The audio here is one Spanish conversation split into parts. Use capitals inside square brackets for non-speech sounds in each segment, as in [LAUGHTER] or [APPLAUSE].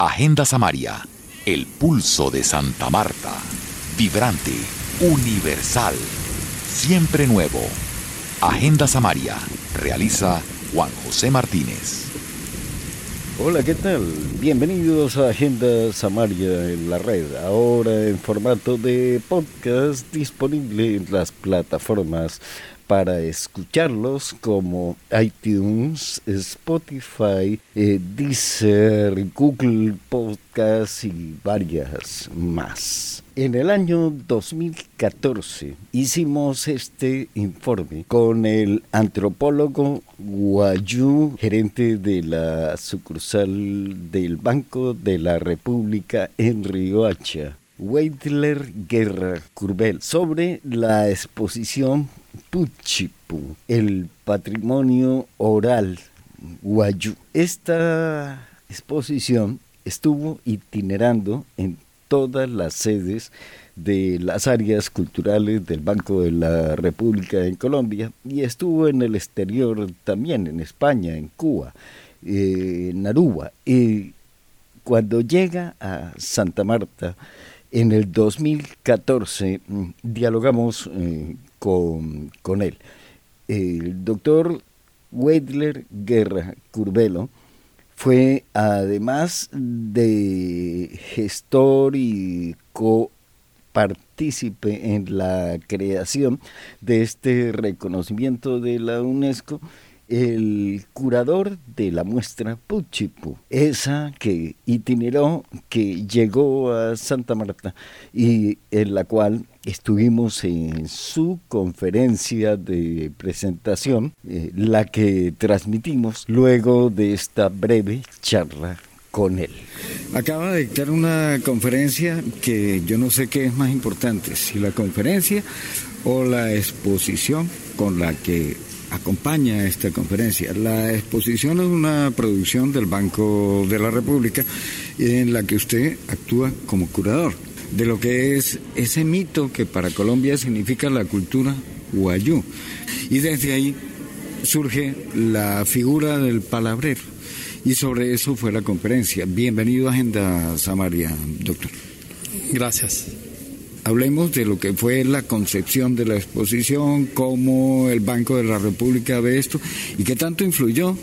Agenda Samaria, el pulso de Santa Marta. Vibrante, universal, siempre nuevo. Agenda Samaria, realiza Juan José Martínez. Hola, ¿qué tal? Bienvenidos a Agenda Samaria en la red, ahora en formato de podcast disponible en las plataformas para escucharlos como iTunes, Spotify, eh, Deezer, Google Podcast y varias más. En el año 2014 hicimos este informe con el antropólogo Guayú, gerente de la sucursal del Banco de la República en Riohacha. Weidler Guerra Curbel sobre la exposición Puchipu, el patrimonio oral guayú. Esta exposición estuvo itinerando en todas las sedes de las áreas culturales del Banco de la República en Colombia y estuvo en el exterior también, en España, en Cuba, eh, en Aruba. Y cuando llega a Santa Marta, en el 2014 mm, dialogamos eh, con, con él. El doctor Wedler Guerra Curbelo fue además de gestor y copartícipe en la creación de este reconocimiento de la UNESCO, el curador de la muestra Puchipu, esa que itineró, que llegó a Santa Marta y en la cual estuvimos en su conferencia de presentación, eh, la que transmitimos luego de esta breve charla con él. Acaba de dictar una conferencia que yo no sé qué es más importante, si la conferencia o la exposición con la que acompaña esta conferencia. La exposición es una producción del Banco de la República en la que usted actúa como curador de lo que es ese mito que para Colombia significa la cultura guayú. Y desde ahí surge la figura del palabrero. Y sobre eso fue la conferencia. Bienvenido a Agenda Samaria, doctor. Gracias. Hablemos de lo que fue la concepción de la exposición, cómo el Banco de la República ve esto y qué tanto influyó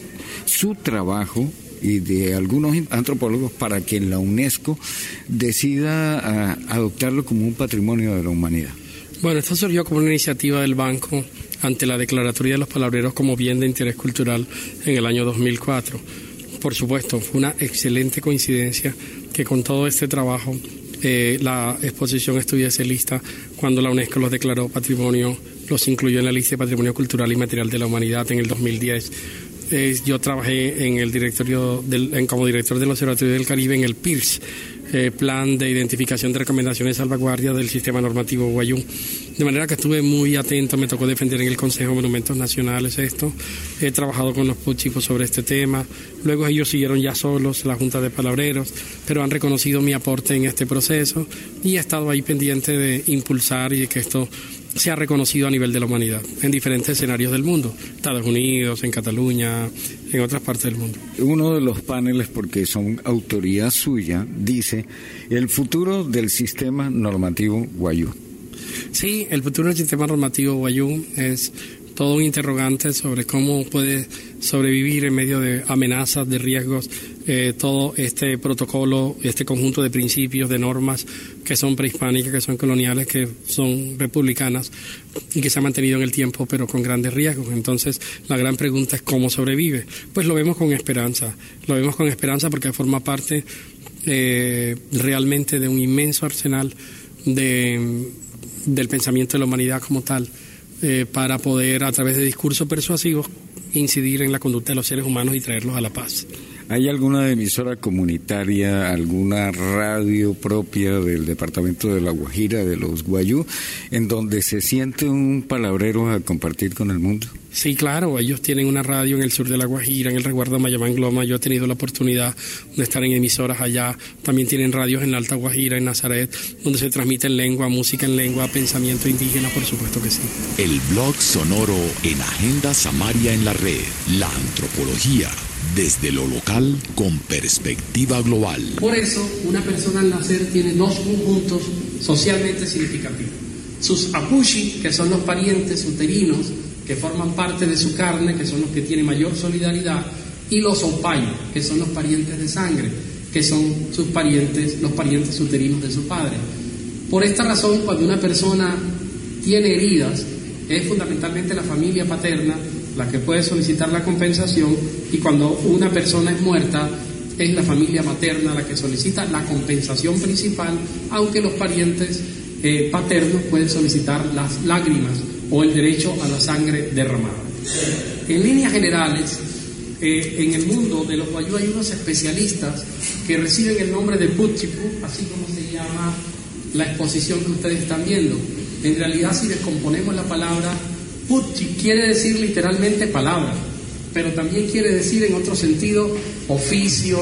su trabajo y de algunos antropólogos para que la UNESCO decida ah, adoptarlo como un patrimonio de la humanidad. Bueno, esto surgió como una iniciativa del banco ante la Declaratoria de los Palabreros como bien de interés cultural en el año 2004. Por supuesto, fue una excelente coincidencia que con todo este trabajo eh, la exposición estuviese lista cuando la UNESCO los declaró patrimonio, los incluyó en la lista de patrimonio cultural y material de la humanidad en el 2010 yo trabajé en el directorio del, como director del Observatorio del Caribe en el PIRS, eh, Plan de Identificación de Recomendaciones de Salvaguardia del Sistema Normativo Guayú. De manera que estuve muy atento, me tocó defender en el Consejo de Monumentos Nacionales esto. He trabajado con los puchipos sobre este tema. Luego ellos siguieron ya solos, la Junta de Palabreros, pero han reconocido mi aporte en este proceso y he estado ahí pendiente de impulsar y que esto se ha reconocido a nivel de la humanidad en diferentes escenarios del mundo, Estados Unidos, en Cataluña, en otras partes del mundo. Uno de los paneles, porque son autoría suya, dice el futuro del sistema normativo Guayú. Sí, el futuro del sistema normativo Guayú es todo un interrogante sobre cómo puede sobrevivir en medio de amenazas, de riesgos, eh, todo este protocolo, este conjunto de principios, de normas que son prehispánicas, que son coloniales, que son republicanas y que se han mantenido en el tiempo, pero con grandes riesgos. Entonces, la gran pregunta es cómo sobrevive. Pues lo vemos con esperanza, lo vemos con esperanza porque forma parte eh, realmente de un inmenso arsenal de, del pensamiento de la humanidad como tal eh, para poder, a través de discursos persuasivos, incidir en la conducta de los seres humanos y traerlos a la paz. ¿Hay alguna emisora comunitaria, alguna radio propia del departamento de La Guajira, de los Guayú, en donde se siente un palabrero a compartir con el mundo? Sí, claro, ellos tienen una radio en el sur de La Guajira, en el resguardo Mayamán Gloma. Yo he tenido la oportunidad de estar en emisoras allá. También tienen radios en la Alta Guajira, en Nazaret, donde se transmite en lengua, música en lengua, pensamiento indígena, por supuesto que sí. El blog sonoro en Agenda Samaria en la red. La antropología desde lo local con perspectiva global. Por eso, una persona al nacer tiene dos conjuntos socialmente significativos. Sus apushi, que son los parientes uterinos, que forman parte de su carne, que son los que tienen mayor solidaridad, y los opay, que son los parientes de sangre, que son sus parientes, los parientes uterinos de su padre. Por esta razón, cuando una persona tiene heridas, es fundamentalmente la familia paterna la que puede solicitar la compensación y cuando una persona es muerta, es la familia materna la que solicita la compensación principal, aunque los parientes eh, paternos pueden solicitar las lágrimas o el derecho a la sangre derramada. En líneas generales, eh, en el mundo de los guayú hay unos especialistas que reciben el nombre de Puchipu, así como se llama la exposición que ustedes están viendo. En realidad, si descomponemos la palabra Puchi, quiere decir literalmente palabra, pero también quiere decir en otro sentido oficio,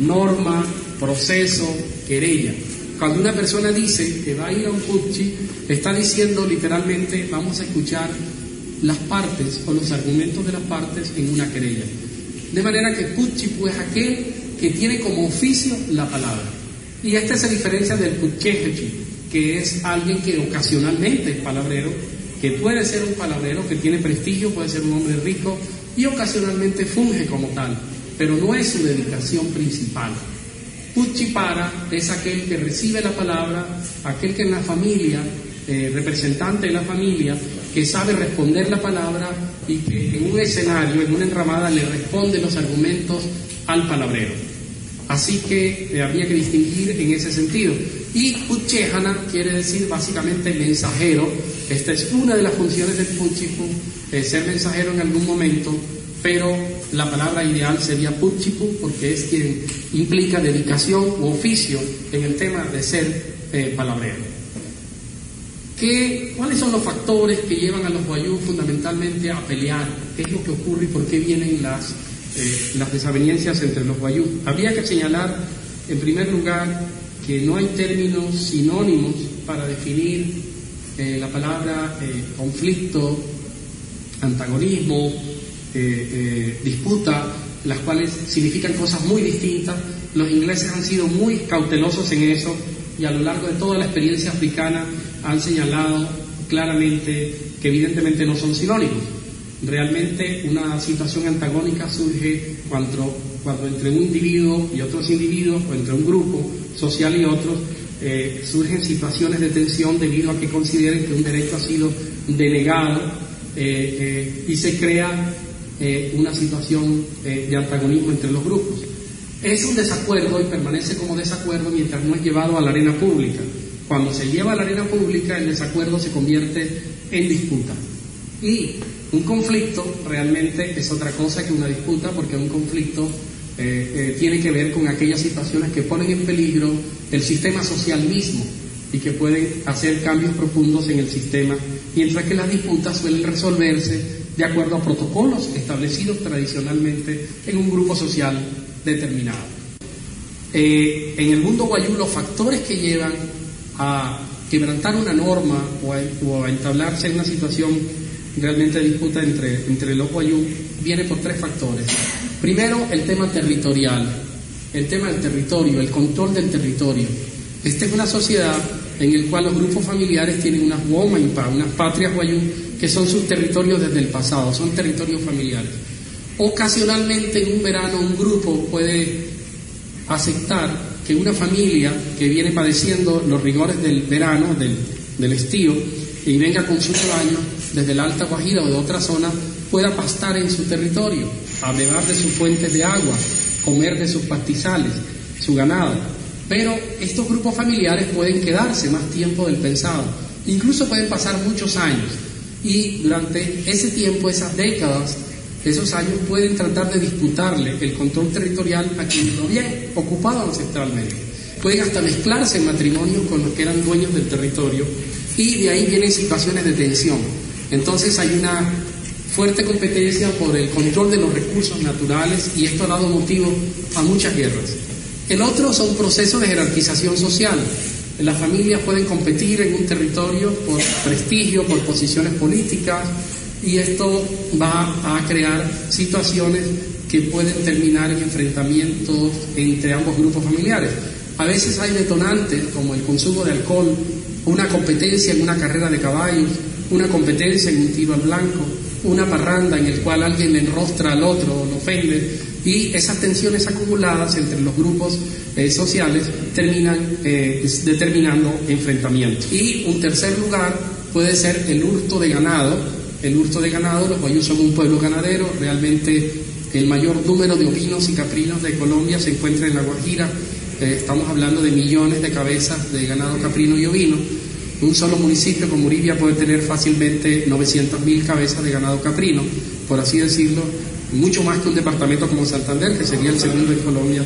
norma, proceso, querella. Cuando una persona dice que va a ir a un Puchi, está diciendo literalmente vamos a escuchar las partes o los argumentos de las partes en una querella. De manera que Puchi pues aquel que tiene como oficio la palabra. Y este se diferencia del Puchejechi, que es alguien que ocasionalmente es palabrero, que puede ser un palabrero, que tiene prestigio, puede ser un hombre rico y ocasionalmente funge como tal, pero no es su dedicación principal. Puchipara es aquel que recibe la palabra, aquel que en la familia, eh, representante de la familia, que sabe responder la palabra y que en un escenario, en una enramada, le responde los argumentos al palabrero. Así que eh, habría que distinguir en ese sentido. Y Puchejana quiere decir básicamente mensajero. Esta es una de las funciones del Puchipu, eh, ser mensajero en algún momento pero la palabra ideal sería puchipu porque es quien implica dedicación u oficio en el tema de ser eh, palabrero. ¿Qué, ¿Cuáles son los factores que llevan a los guayú fundamentalmente a pelear? ¿Qué es lo que ocurre y por qué vienen las, eh, las desavenencias entre los guayú? Habría que señalar, en primer lugar, que no hay términos sinónimos para definir eh, la palabra conflicto, antagonismo, eh, eh, disputa, las cuales significan cosas muy distintas. Los ingleses han sido muy cautelosos en eso y a lo largo de toda la experiencia africana han señalado claramente que evidentemente no son sinónimos. Realmente una situación antagónica surge cuando, entre un individuo y otros individuos, o entre un grupo social y otros, eh, surgen situaciones de tensión debido a que consideren que un derecho ha sido denegado y se crea eh, una situación eh, de antagonismo entre los grupos. Es un desacuerdo y permanece como desacuerdo mientras no es llevado a la arena pública. Cuando se lleva a la arena pública, el desacuerdo se convierte en disputa. Y un conflicto realmente es otra cosa que una disputa, porque un conflicto eh, tiene que ver con aquellas situaciones que ponen en peligro el sistema social mismo y que pueden hacer cambios profundos en el sistema, mientras que las disputas suelen resolverse de acuerdo a protocolos establecidos tradicionalmente en un grupo social determinado. Eh, en el mundo guayú los factores que llevan a quebrantar una norma o a, entablarse en una situación realmente de disputa entre, entre los guayú viene por tres factores. Primero, el tema territorial, el tema del territorio, el control del territorio. Esta es una sociedad en la cual los grupos familiares tienen unas womaimpa, unas patrias guayú que son sus territorios desde el pasado, son territorios familiares. Ocasionalmente en un verano un grupo puede aceptar que una familia que viene padeciendo los rigores del verano, del, del estío, y venga con sus rebaños desde el Alta Guajira o de otra zona, pueda pastar en su territorio, beber de sus fuentes de agua, comer de sus pastizales, su ganado. Pero estos grupos familiares pueden quedarse más tiempo del pensado, incluso pueden pasar muchos años y durante ese tiempo, esas décadas, esos años pueden tratar de disputarle el control territorial a quienes lo habían ocupado ancestralmente. Pueden hasta mezclarse en matrimonios con los que eran dueños del territorio y de ahí vienen situaciones de tensión. Entonces hay una fuerte competencia por el control de los recursos naturales y esto ha dado motivo a muchas guerras. El otro son procesos de jerarquización social. Las familias pueden competir en un territorio por prestigio, por posiciones políticas y esto va a crear situaciones que pueden terminar en enfrentamientos entre ambos grupos familiares. A veces hay detonantes como el consumo de alcohol, una competencia en una carrera de caballos, una competencia en un tiro al blanco, una parranda en el cual alguien le enrostra al otro o lo ofende y esas tensiones acumuladas entre los grupos eh, sociales terminan eh, determinando enfrentamientos. Y un tercer lugar puede ser el hurto de ganado. El hurto de ganado, los guayús son un pueblo ganadero, realmente el mayor número de ovinos y caprinos de Colombia se encuentra en La Guajira, eh, estamos hablando de millones de cabezas de ganado caprino y ovino. Un solo municipio como Uribia puede tener fácilmente 900.000 cabezas de ganado caprino, por así decirlo, mucho más que un departamento como Santander, que sería el segundo en Colombia,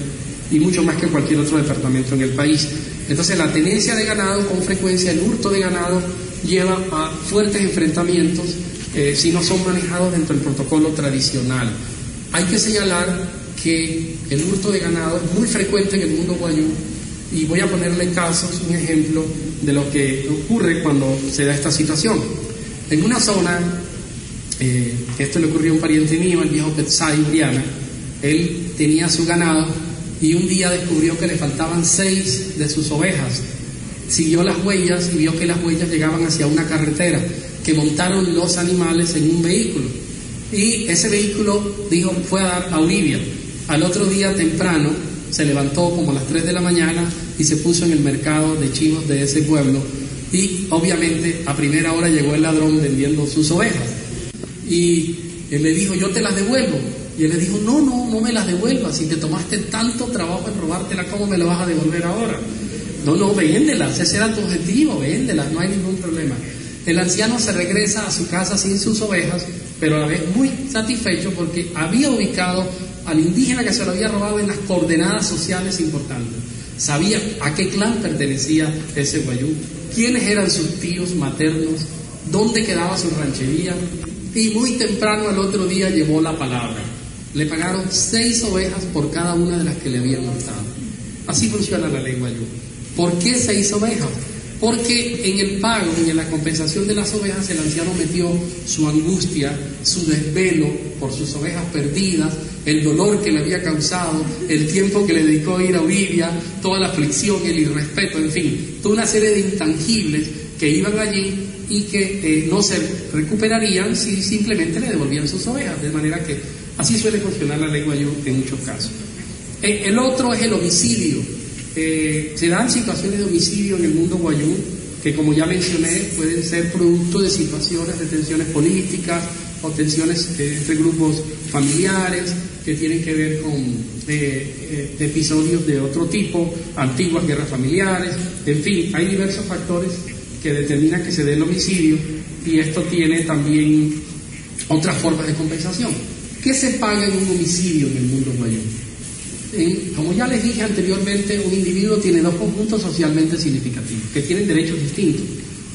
y mucho más que cualquier otro departamento en el país. Entonces la tenencia de ganado, con frecuencia el hurto de ganado, lleva a fuertes enfrentamientos eh, si no son manejados dentro del protocolo tradicional. Hay que señalar que el hurto de ganado es muy frecuente en el mundo guayú y voy a ponerle casos, un ejemplo de lo que ocurre cuando se da esta situación. En una zona, eh, esto le ocurrió a un pariente mío, el viejo Petzai Uriana, él tenía su ganado y un día descubrió que le faltaban seis de sus ovejas. Siguió las huellas y vio que las huellas llegaban hacia una carretera, que montaron los animales en un vehículo. Y ese vehículo, dijo, fue a dar a Uribia. Al otro día temprano se levantó como a las 3 de la mañana y se puso en el mercado de chivos de ese pueblo y obviamente a primera hora llegó el ladrón vendiendo sus ovejas y él le dijo yo te las devuelvo y él le dijo no, no, no me las devuelvas si te tomaste tanto trabajo en robártelas ¿cómo me las vas a devolver ahora? no, no, véndelas, ese era tu objetivo, véndelas, no hay ningún problema el anciano se regresa a su casa sin sus ovejas pero a la vez muy satisfecho porque había ubicado al indígena que se lo había robado en las coordenadas sociales importantes. Sabía a qué clan pertenecía ese guayú, quiénes eran sus tíos maternos, dónde quedaba su ranchería, y muy temprano al otro día llevó la palabra. Le pagaron seis ovejas por cada una de las que le habían mostrado. Así funciona la ley guayú. ¿Por qué seis ovejas? Porque en el pago y en la compensación de las ovejas el anciano metió su angustia, su desvelo por sus ovejas perdidas, el dolor que le había causado, el tiempo que le dedicó a ir a Olivia, toda la aflicción, el irrespeto, en fin, toda una serie de intangibles que iban allí y que eh, no se recuperarían si simplemente le devolvían sus ovejas. De manera que así suele funcionar la ley guayú en muchos casos. Eh, el otro es el homicidio. Eh, se dan situaciones de homicidio en el mundo guayú que, como ya mencioné, pueden ser producto de situaciones de tensiones políticas o tensiones eh, entre grupos familiares que tienen que ver con episodios de otro tipo, antiguas guerras familiares, en fin, hay diversos factores que determinan que se dé el homicidio y esto tiene también otras formas de compensación. ¿Qué se paga en un homicidio en el mundo guayú? como ya les dije anteriormente, un individuo tiene dos conjuntos socialmente significativos, que tienen derechos distintos.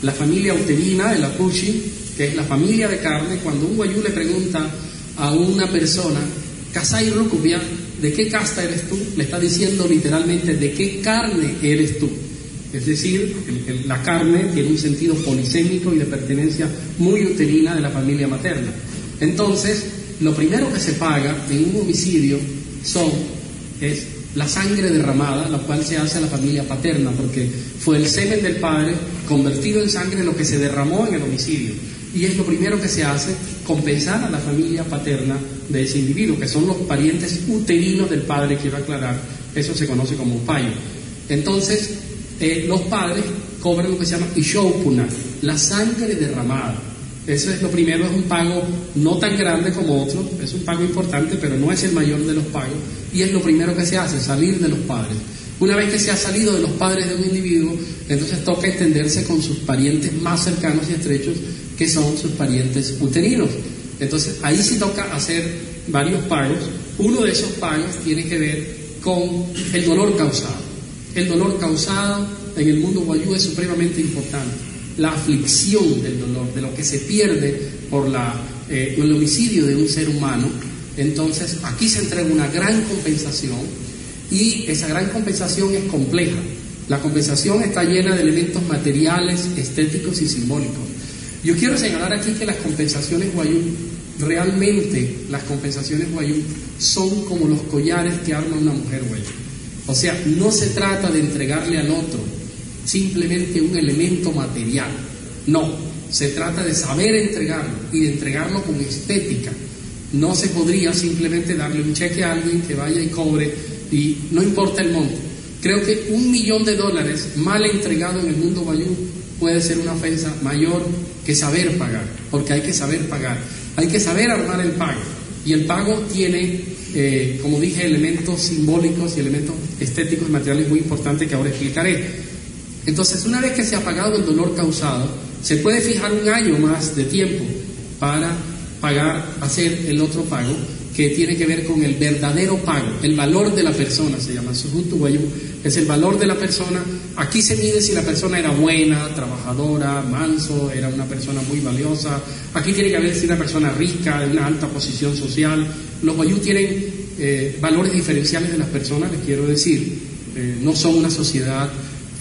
La familia uterina, el apushi, que es la familia de carne, cuando un guayú le pregunta a una persona, Kasai Rukubia, ¿de qué casta eres tú? Le está diciendo literalmente, ¿de qué carne eres tú? Es decir, la carne tiene un sentido polisémico y de pertenencia muy uterina de la familia materna. Entonces, lo primero que se paga en un homicidio son es la sangre derramada, la cual se hace a la familia paterna, porque fue el semen del padre convertido en sangre lo que se derramó en el homicidio. Y es lo primero que se hace, compensar a la familia paterna de ese individuo, que son los parientes uterinos del padre, quiero aclarar, eso se conoce como payo. Entonces, eh, los padres cobran lo que se llama ishopuna, la sangre derramada. Eso es lo primero, es un pago no tan grande como otro, es un pago importante, pero no es el mayor de los pagos, y es lo primero que se hace, salir de los padres. Una vez que se ha salido de los padres de un individuo, entonces toca entenderse con sus parientes más cercanos y estrechos, que son sus parientes uterinos. Entonces ahí sí toca hacer varios pagos. Uno de esos pagos tiene que ver con el dolor causado. El dolor causado en el mundo guayú es supremamente importante la aflicción del dolor, de lo que se pierde por eh, el homicidio de un ser humano. Entonces, aquí se entrega una gran compensación y esa gran compensación es compleja. La compensación está llena de elementos materiales, estéticos y simbólicos. Yo quiero señalar aquí que las compensaciones Guayú, realmente las compensaciones Guayú son como los collares que arma una mujer Guayú. O sea, no se trata de entregarle al otro simplemente un elemento material. No, se trata de saber entregarlo y de entregarlo con estética. No se podría simplemente darle un cheque a alguien que vaya y cobre y no importa el monto. Creo que un millón de dólares mal entregado en el mundo bayú puede ser una ofensa mayor que saber pagar, porque hay que saber pagar, hay que saber armar el pago. Y el pago tiene, eh, como dije, elementos simbólicos y elementos estéticos y materiales muy importantes que ahora explicaré. Entonces, una vez que se ha pagado el dolor causado, se puede fijar un año más de tiempo para pagar, hacer el otro pago que tiene que ver con el verdadero pago, el valor de la persona, se llama Sujutu es el valor de la persona. Aquí se mide si la persona era buena, trabajadora, manso, era una persona muy valiosa. Aquí tiene que ver si una persona rica, de una alta posición social. Los Guayú tienen eh, valores diferenciales de las personas, les quiero decir. Eh, no son una sociedad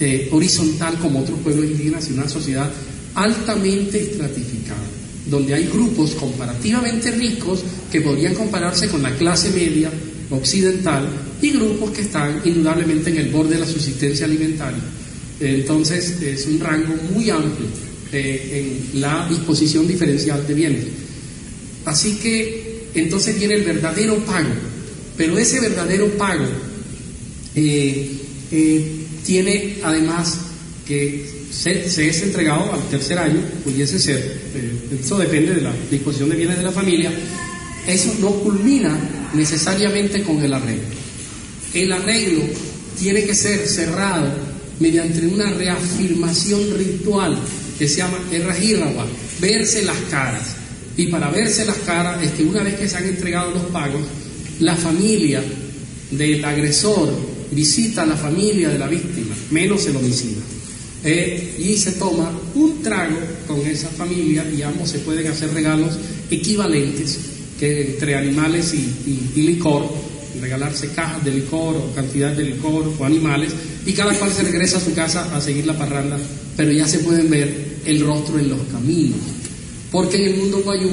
eh, horizontal como otros pueblos indígenas, sino una sociedad altamente estratificada donde hay grupos comparativamente ricos que podrían compararse con la clase media occidental y grupos que están indudablemente en el borde de la subsistencia alimentaria. Entonces es un rango muy amplio eh, en la disposición diferencial de bienes. Así que entonces viene el verdadero pago, pero ese verdadero pago eh, eh, tiene además que se, es entregado al tercer año, pudiese ser, eh, eso depende de la disposición de bienes de la familia, eso no culmina necesariamente con el arreglo. El arreglo tiene que ser cerrado mediante una reafirmación ritual que se llama errajírraba, verse las caras. Y para verse las caras es que una vez que se han entregado los pagos, la familia del agresor visita a la familia de la víctima, menos el homicida. Eh, y se toma un trago con esa familia y ambos se pueden hacer regalos equivalentes que entre animales y, licor, regalarse cajas de licor o cantidad de licor o animales y cada cual se regresa a su casa a seguir la parranda, pero ya se pueden ver el rostro en los caminos, porque en el mundo guayú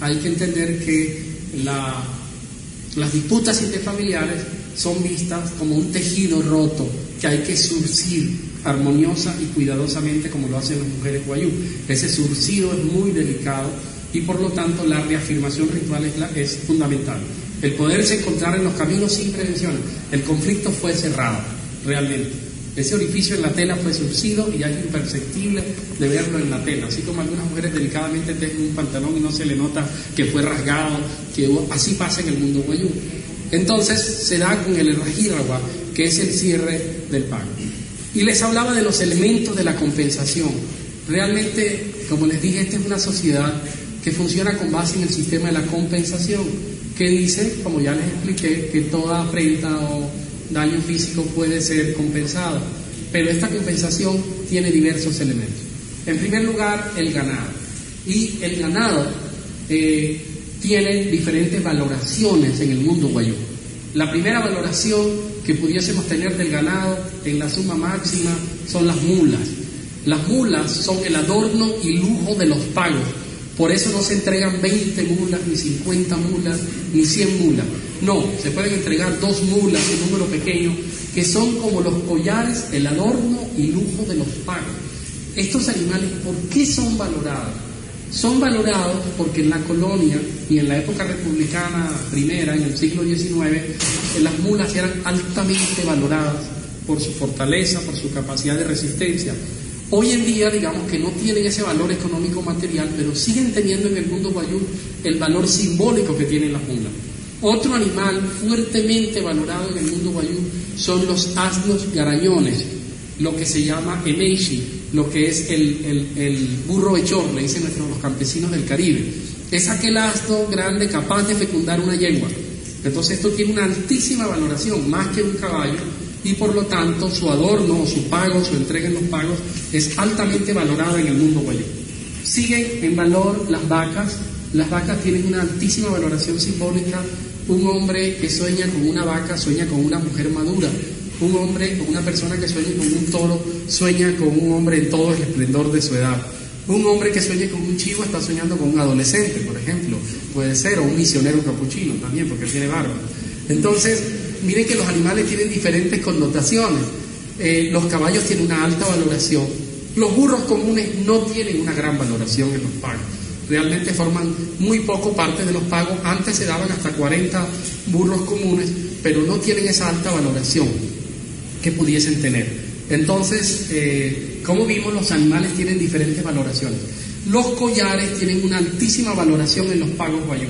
hay que entender que las disputas interfamiliares son vistas como un tejido roto que hay que surcir armoniosa y cuidadosamente como lo hacen las mujeres guayú. Ese surcido es muy delicado y por lo tanto la reafirmación ritual es, fundamental. El poderse encontrar en los caminos sin prevención. El conflicto fue cerrado, realmente. Ese orificio en la tela fue surcido y ya es imperceptible de verlo en la tela. Así como algunas mujeres delicadamente tejen un pantalón y no se le nota que fue rasgado, que así pasa en el mundo guayú. Entonces se da con el rajíragua, que es el cierre del pago. Y les hablaba de los elementos de la compensación. Realmente, como les dije, esta es una sociedad que funciona con base en el sistema de la compensación, que dice, como ya les expliqué, que toda afrenta o daño físico puede ser compensado. Pero esta compensación tiene diversos elementos. En primer lugar, el ganado. Y el ganado eh, tiene diferentes valoraciones en el mundo guayú. La primera valoración que pudiésemos tener del ganado en la suma máxima son las mulas. Las mulas son el adorno y lujo de los pagos. Por eso no se entregan 20 mulas, ni 50 mulas, ni 100 mulas. No, se pueden entregar dos mulas, un número pequeño, que son como los collares, el adorno y lujo de los pagos. Estos animales, ¿por qué son valorados? Son valorados porque en la colonia y en la época republicana primera, en el siglo XIX, las mulas eran altamente valoradas por su fortaleza, por su capacidad de resistencia. Hoy en día, digamos que no tienen ese valor económico material, pero siguen teniendo en el mundo guayú el valor simbólico que tienen las mulas. Otro animal fuertemente valorado en el mundo guayú son los asnos garañones, lo que se llama eneishi, lo que es el, burro hechor, le dicen nuestros los campesinos del Caribe. Es aquel asno grande capaz de fecundar una yegua. Entonces esto tiene una altísima valoración, más que un caballo, y por lo tanto su adorno, su pago, su entrega en los pagos, es altamente valorada en el mundo guayú. Siguen en valor las vacas Las vacas tienen una altísima valoración simbólica. Un hombre que sueña con una vaca sueña con una mujer madura. Un hombre una persona que sueña con un toro sueña con un hombre en todo el esplendor de su edad. Un hombre que sueña con un chivo está soñando con un adolescente, por ejemplo, puede ser, o un misionero capuchino también, porque tiene barba. Entonces, miren que los animales tienen diferentes connotaciones. Eh, los caballos tienen una alta valoración. Los burros comunes no tienen una gran valoración en los pagos. Realmente forman muy poco parte de los pagos. Antes se daban hasta 40 burros comunes, pero no tienen esa alta valoración que pudiesen tener. Entonces, eh, como vimos, los animales tienen diferentes valoraciones. Los collares tienen una altísima valoración en los pagos guayú.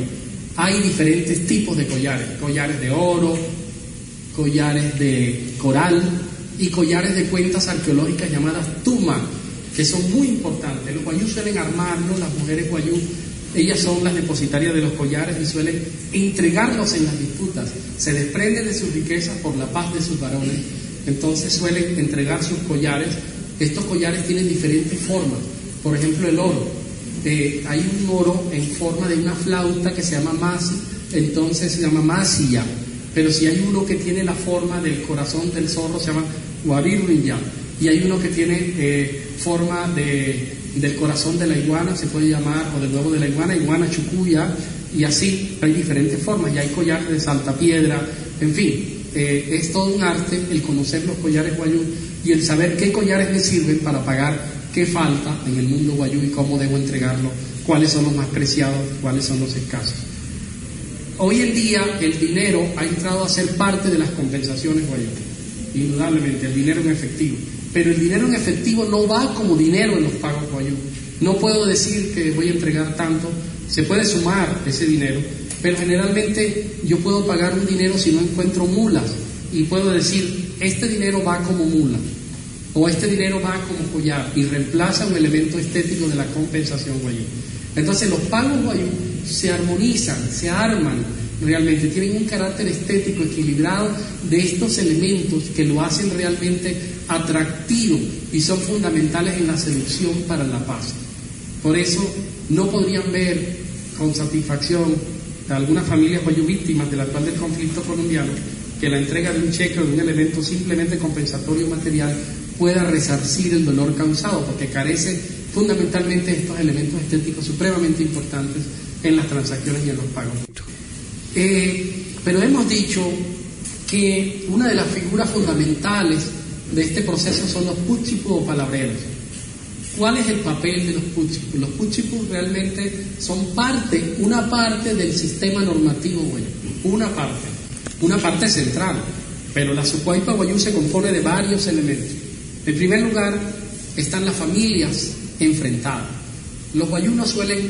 Hay diferentes tipos de collares, collares de oro, collares de coral y collares de cuentas arqueológicas llamadas tuma, que son muy importantes. Los guayú suelen armarlos, las mujeres guayú, ellas son las depositarias de los collares y suelen entregarlos en las disputas. Se desprenden de sus riquezas por la paz de sus varones entonces suelen entregar sus collares. Estos collares tienen diferentes formas. Por ejemplo, el oro. Eh, hay un oro en forma de una flauta que se llama masi, entonces se llama masilla. Pero si hay uno que tiene la forma del corazón del zorro, se llama guarirrinya. Y hay uno que tiene eh, forma de, del corazón de la iguana, se puede llamar, o del huevo de la iguana, iguana chucuya. Y así hay diferentes formas. Y hay collares de saltapiedra, en fin. Eh, es todo un arte el conocer los collares guayú y el saber qué collares me sirven para pagar qué falta en el mundo guayú y cómo debo entregarlo, cuáles son los más preciados, cuáles son los escasos. Hoy en día el dinero ha entrado a ser parte de las compensaciones guayú, indudablemente, el dinero en efectivo. Pero el dinero en efectivo no va como dinero en los pagos guayú. No puedo decir que voy a entregar tanto, se puede sumar ese dinero, pero generalmente yo puedo pagar un dinero si no encuentro mulas y puedo decir, este dinero va como mula o este dinero va como collar y reemplaza un elemento estético de la compensación guayú. Entonces los pagos guayú se armonizan, se arman realmente, tienen un carácter estético equilibrado de estos elementos que lo hacen realmente atractivo y son fundamentales en la seducción para la paz. Por eso no podrían ver con satisfacción algunas familias hoy víctimas del actual conflicto colombiano que la entrega de un cheque o de un elemento simplemente compensatorio material pueda resarcir el dolor causado, porque carece fundamentalmente de estos elementos estéticos supremamente importantes en las transacciones y en los pagos. Eh, pero hemos dicho que una de las figuras fundamentales de este proceso son los puchipus o palabreros. ¿Cuál es el papel de los puchipus? Los puchipus realmente son parte, una parte del sistema normativo guayú, una parte, una parte central, pero la Sucuaipa guayú se compone de varios elementos. En primer lugar, están las familias enfrentadas. Los guayú no suelen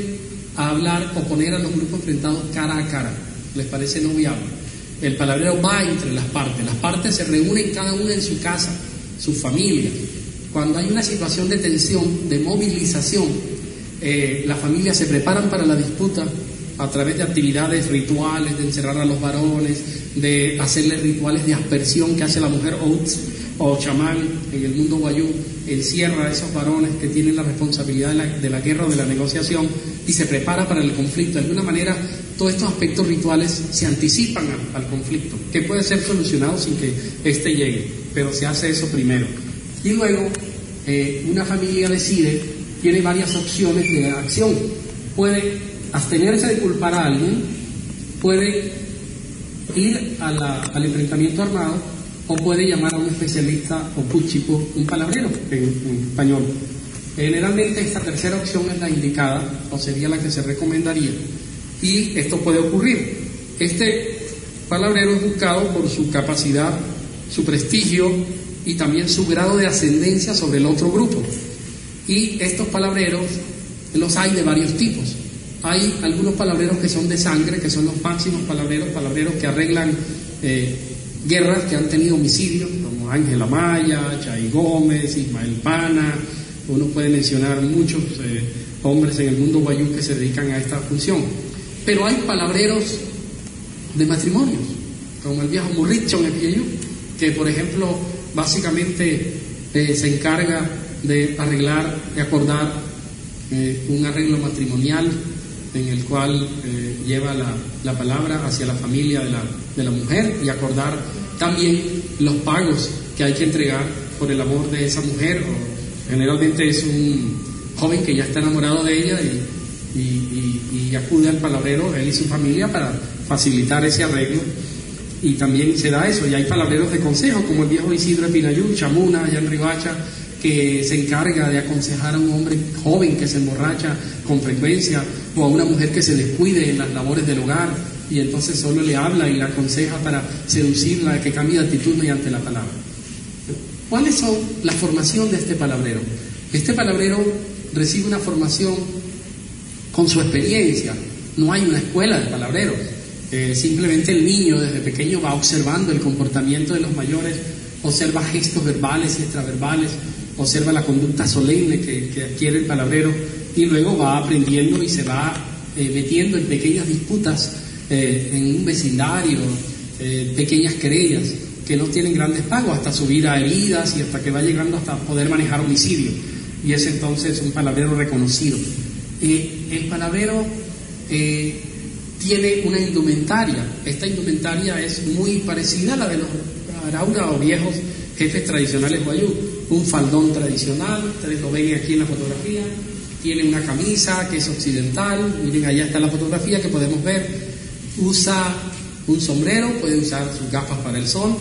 hablar o poner a los grupos enfrentados cara a cara, les parece no viable. El palabrero va entre las partes, las partes se reúnen cada una en su casa, su familia, cuando hay una situación de tensión, de movilización, eh, las familias se preparan para la disputa a través de actividades rituales, de encerrar a los varones, de hacerles rituales de aspersión que hace la mujer Oates o chamán en el mundo guayú, encierra a esos varones que tienen la responsabilidad de la, guerra o de la negociación y se prepara para el conflicto. De alguna manera, todos estos aspectos rituales se anticipan al, al conflicto, que puede ser solucionado sin que éste llegue, pero se hace eso primero. Y luego eh, una familia decide, tiene varias opciones de acción. Puede abstenerse de culpar a alguien, puede ir al enfrentamiento armado o puede llamar a un especialista o puchipo, un palabrero en, en, español. Generalmente esta tercera opción es la indicada o sería la que se recomendaría y esto puede ocurrir. Este palabrero es buscado por su capacidad, su prestigio, y también su grado de ascendencia sobre el otro grupo. Y estos palabreros los hay de varios tipos. Hay algunos palabreros que son de sangre, que son los máximos palabreros, palabreros que arreglan eh, guerras que han tenido homicidios, como Ángela Maya, Chay Gómez, Ismael Pana. Uno puede mencionar muchos eh, hombres en el mundo guayú que se dedican a esta función. Pero hay palabreros de matrimonios, como el viejo Murricho en el que por ejemplo básicamente eh, se encarga de arreglar, de acordar eh, un arreglo matrimonial en el cual eh, lleva la, la, palabra hacia la familia de la, de la mujer y acordar también los pagos que hay que entregar por el amor de esa mujer. Generalmente es un joven que ya está enamorado de ella y, y, y, acude al palabrero, él y su familia, para facilitar ese arreglo. Y también se da eso, y hay palabreros de consejo, como el viejo Isidro Epinayú, Chamuna, allá en Ribacha, que se encarga de aconsejar a un hombre joven que se emborracha con frecuencia o a una mujer que se descuide en las labores del hogar y entonces solo le habla y le aconseja para seducirla, que cambie de actitud mediante la palabra. ¿Cuáles son la formación de este palabrero? Este palabrero recibe una formación con su experiencia. No hay una escuela de palabreros. Eh, simplemente el niño desde pequeño va observando el comportamiento de los mayores, observa gestos verbales y extraverbales, observa la conducta solemne que, adquiere el palabrero y luego va aprendiendo y se va eh, metiendo en pequeñas disputas eh, en un vecindario, pequeñas querellas que no tienen grandes pagos, hasta subir a heridas y hasta que va llegando hasta poder manejar homicidio. Y es entonces un palabrero reconocido. El palabrero tiene una indumentaria. Esta indumentaria es muy parecida a la de los araura o viejos jefes tradicionales guayú. Un faldón tradicional, ustedes lo ven aquí en la fotografía. Tiene una camisa que es occidental. Miren, allá está la fotografía que podemos ver. Usa un sombrero, puede usar sus gafas para el sol,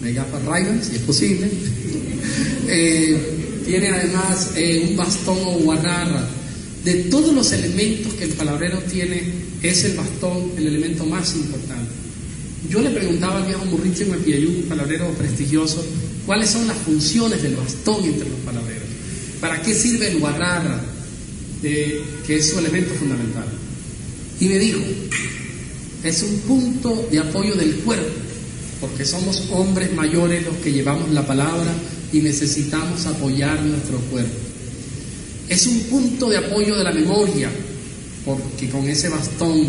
de gafas ray si es posible. [LAUGHS] Eh, tiene además eh, un bastón o guarrarra. De todos los elementos que el palabrero tiene, es el bastón el elemento más importante. Yo le preguntaba al viejo Murricho Piayú, un palabrero prestigioso, cuáles son las funciones del bastón entre los palabreros. ¿Para qué sirve el guarrarra, que es su elemento fundamental? Y me dijo, es un punto de apoyo del cuerpo, porque somos hombres mayores los que llevamos la palabra y necesitamos apoyar nuestro cuerpo. Es un punto de apoyo de la memoria, porque con ese bastón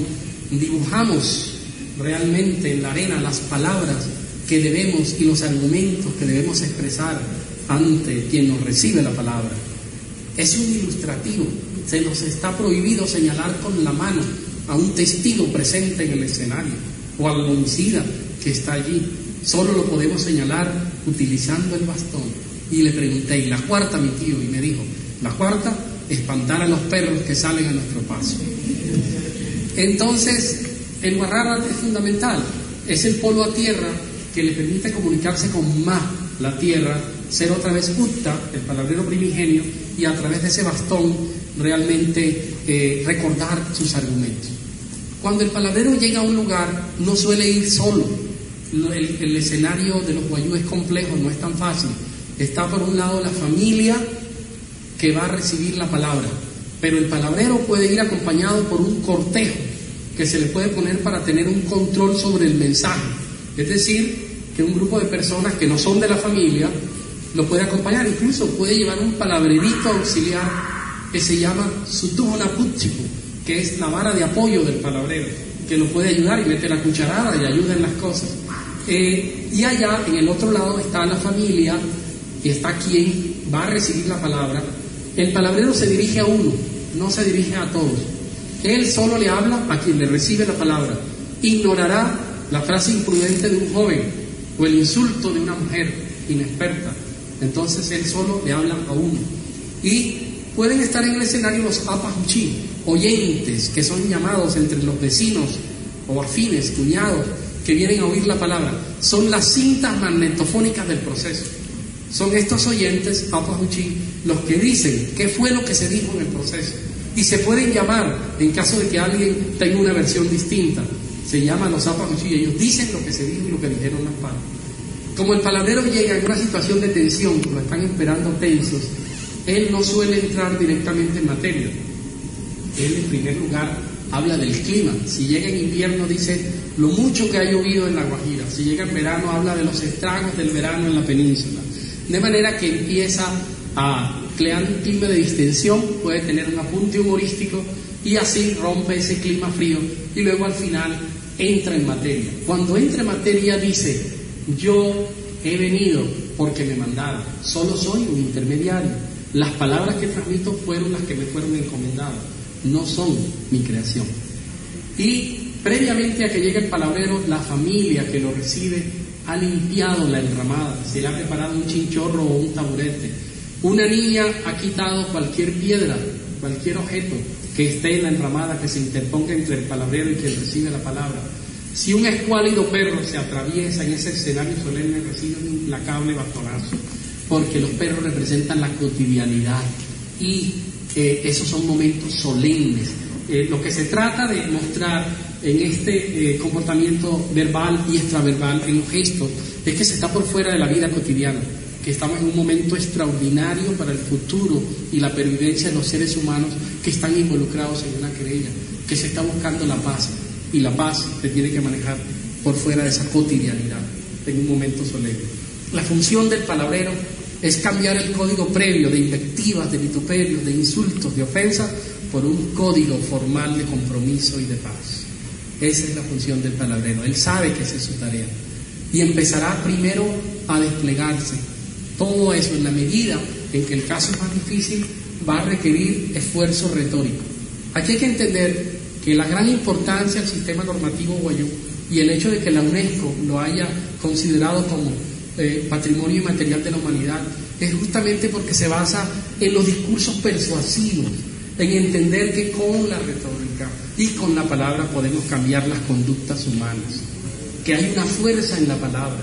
dibujamos realmente en la arena las palabras que debemos y los argumentos que debemos expresar ante quien nos recibe la palabra. Es un ilustrativo, se nos está prohibido señalar con la mano a un testigo presente en el escenario o al homicida que está allí. Solo lo podemos señalar utilizando el bastón. Y le pregunté, ¿y la cuarta, mi tío? Y me dijo, la cuarta, espantar a los perros que salen a nuestro paso. Entonces, el guarrara es fundamental. Es el polo a tierra que le permite comunicarse con más la tierra, ser otra vez Utta, el palabrero primigenio, y a través de ese bastón realmente eh, recordar sus argumentos. Cuando el palabrero llega a un lugar, no suele ir solo. El, escenario de los guayú es complejo, no es tan fácil. Está por un lado la familia que va a recibir la palabra, pero el palabrero puede ir acompañado por un cortejo que se le puede poner para tener un control sobre el mensaje. Es decir, que un grupo de personas que no son de la familia lo puede acompañar, incluso puede llevar un palabrerito auxiliar que se llama Sutujonaputchipu, que es la vara de apoyo del palabrero, que lo puede ayudar y mete la cucharada y ayuda en las cosas. Eh, y allá, en el otro lado, está la familia y está quien va a recibir la palabra. El palabrero se dirige a uno, no se dirige a todos. Él solo le habla a quien le recibe la palabra. Ignorará la frase imprudente de un joven o el insulto de una mujer inexperta entonces él solo le habla a uno. Y pueden estar en el escenario los apajuchí, oyentes, que son llamados entre los vecinos o afines, cuñados, que vienen a oír la palabra. Son las cintas magnetofónicas del proceso. Son estos oyentes, los que dicen qué fue lo que se dijo en el proceso. Y se pueden llamar, en caso de que alguien tenga una versión distinta, se llaman los apajuchí, ellos dicen lo que se dijo y lo que dijeron las partes. Como el palabrero llega en una situación de tensión, lo están esperando tensos, él no suele entrar directamente en materia. Él en primer lugar habla del clima. Si llega en invierno dice lo mucho que ha llovido en la Guajira. Si llega en verano habla de los estragos del verano en la península. De manera que empieza a crear un clima de distensión, puede tener un apunte humorístico y así rompe ese clima frío y luego al final entra en materia. Cuando entra en materia dice, yo he venido porque me mandaron, solo soy un intermediario. Las palabras que transmito fueron las que me fueron encomendadas. no son mi creación. Y previamente a que llegue el palabrero, la familia que lo recibe ha limpiado la enramada, se le ha preparado un chinchorro o un taburete. Una niña ha quitado cualquier piedra, cualquier objeto que esté en la enramada, que se interponga entre el palabrero y quien recibe la palabra. Si un escuálido perro se atraviesa en ese escenario solemne, recibe un implacable bastonazo, porque los perros representan la cotidianidad y eh, esos son momentos solemnes. Eh, lo que se trata de mostrar en este eh, comportamiento verbal y extraverbal, en los gestos, es que se está por fuera de la vida cotidiana, que estamos en un momento extraordinario para el futuro y la pervivencia de los seres humanos que están involucrados en una querella, que se está buscando la paz y la paz se tiene que manejar por fuera de esa cotidianidad, en un momento solemne. La función del palabrero es cambiar el código previo de invectivas, de vituperios, de insultos, de ofensas, por un código formal de compromiso y de paz. Esa es la función del palabrero. Él sabe que esa es su tarea. Y empezará primero a desplegarse. Todo eso en la medida en que el caso es más difícil va a requerir esfuerzo retórico. Aquí hay que entender que la gran importancia del sistema normativo guayú y el hecho de que la UNESCO lo haya considerado como eh, patrimonio inmaterial de la humanidad es justamente porque se basa en los discursos persuasivos, en entender que con la retórica y con la palabra podemos cambiar las conductas humanas, que hay una fuerza en la palabra,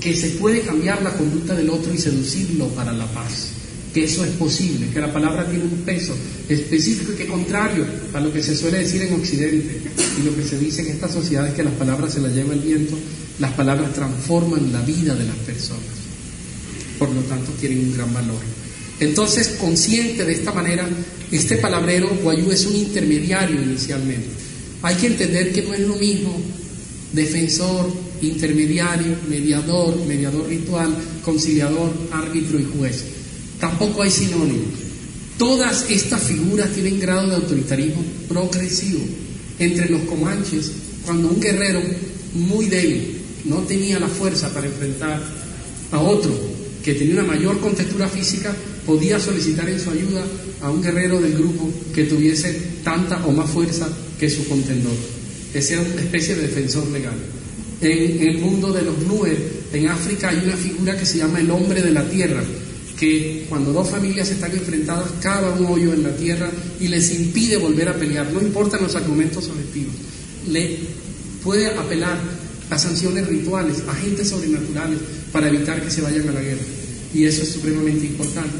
que se puede cambiar la conducta del otro y seducirlo para la paz, que eso es posible, que la palabra tiene un peso específico y que contrario a lo que se suele decir en Occidente y lo que se dice en estas sociedades que las palabras se las lleva el viento, las palabras transforman la vida de las personas. Por lo tanto, tienen un gran valor. Entonces, consciente de esta manera, este palabrero guayú es un intermediario inicialmente. Hay que entender que no es lo mismo defensor, intermediario, mediador, mediador ritual, conciliador, árbitro y juez. Tampoco hay sinónimos. Todas estas figuras tienen grado de autoritarismo progresivo. Entre los comanches, cuando un guerrero muy débil no tenía la fuerza para enfrentar a otro que tenía una mayor contextura física, podía solicitar en su ayuda a un guerrero del grupo que tuviese tanta o más fuerza que su contendor. Ese era una especie de defensor legal. En, el mundo de los Nuer, en África, hay una figura que se llama el hombre de la tierra, que cuando dos familias están enfrentadas, cava un hoyo en la tierra y les impide volver a pelear, no importan los argumentos objetivos. Le puede apelar a sanciones rituales, agentes sobrenaturales, para evitar que se vayan a la guerra. Y eso es supremamente importante.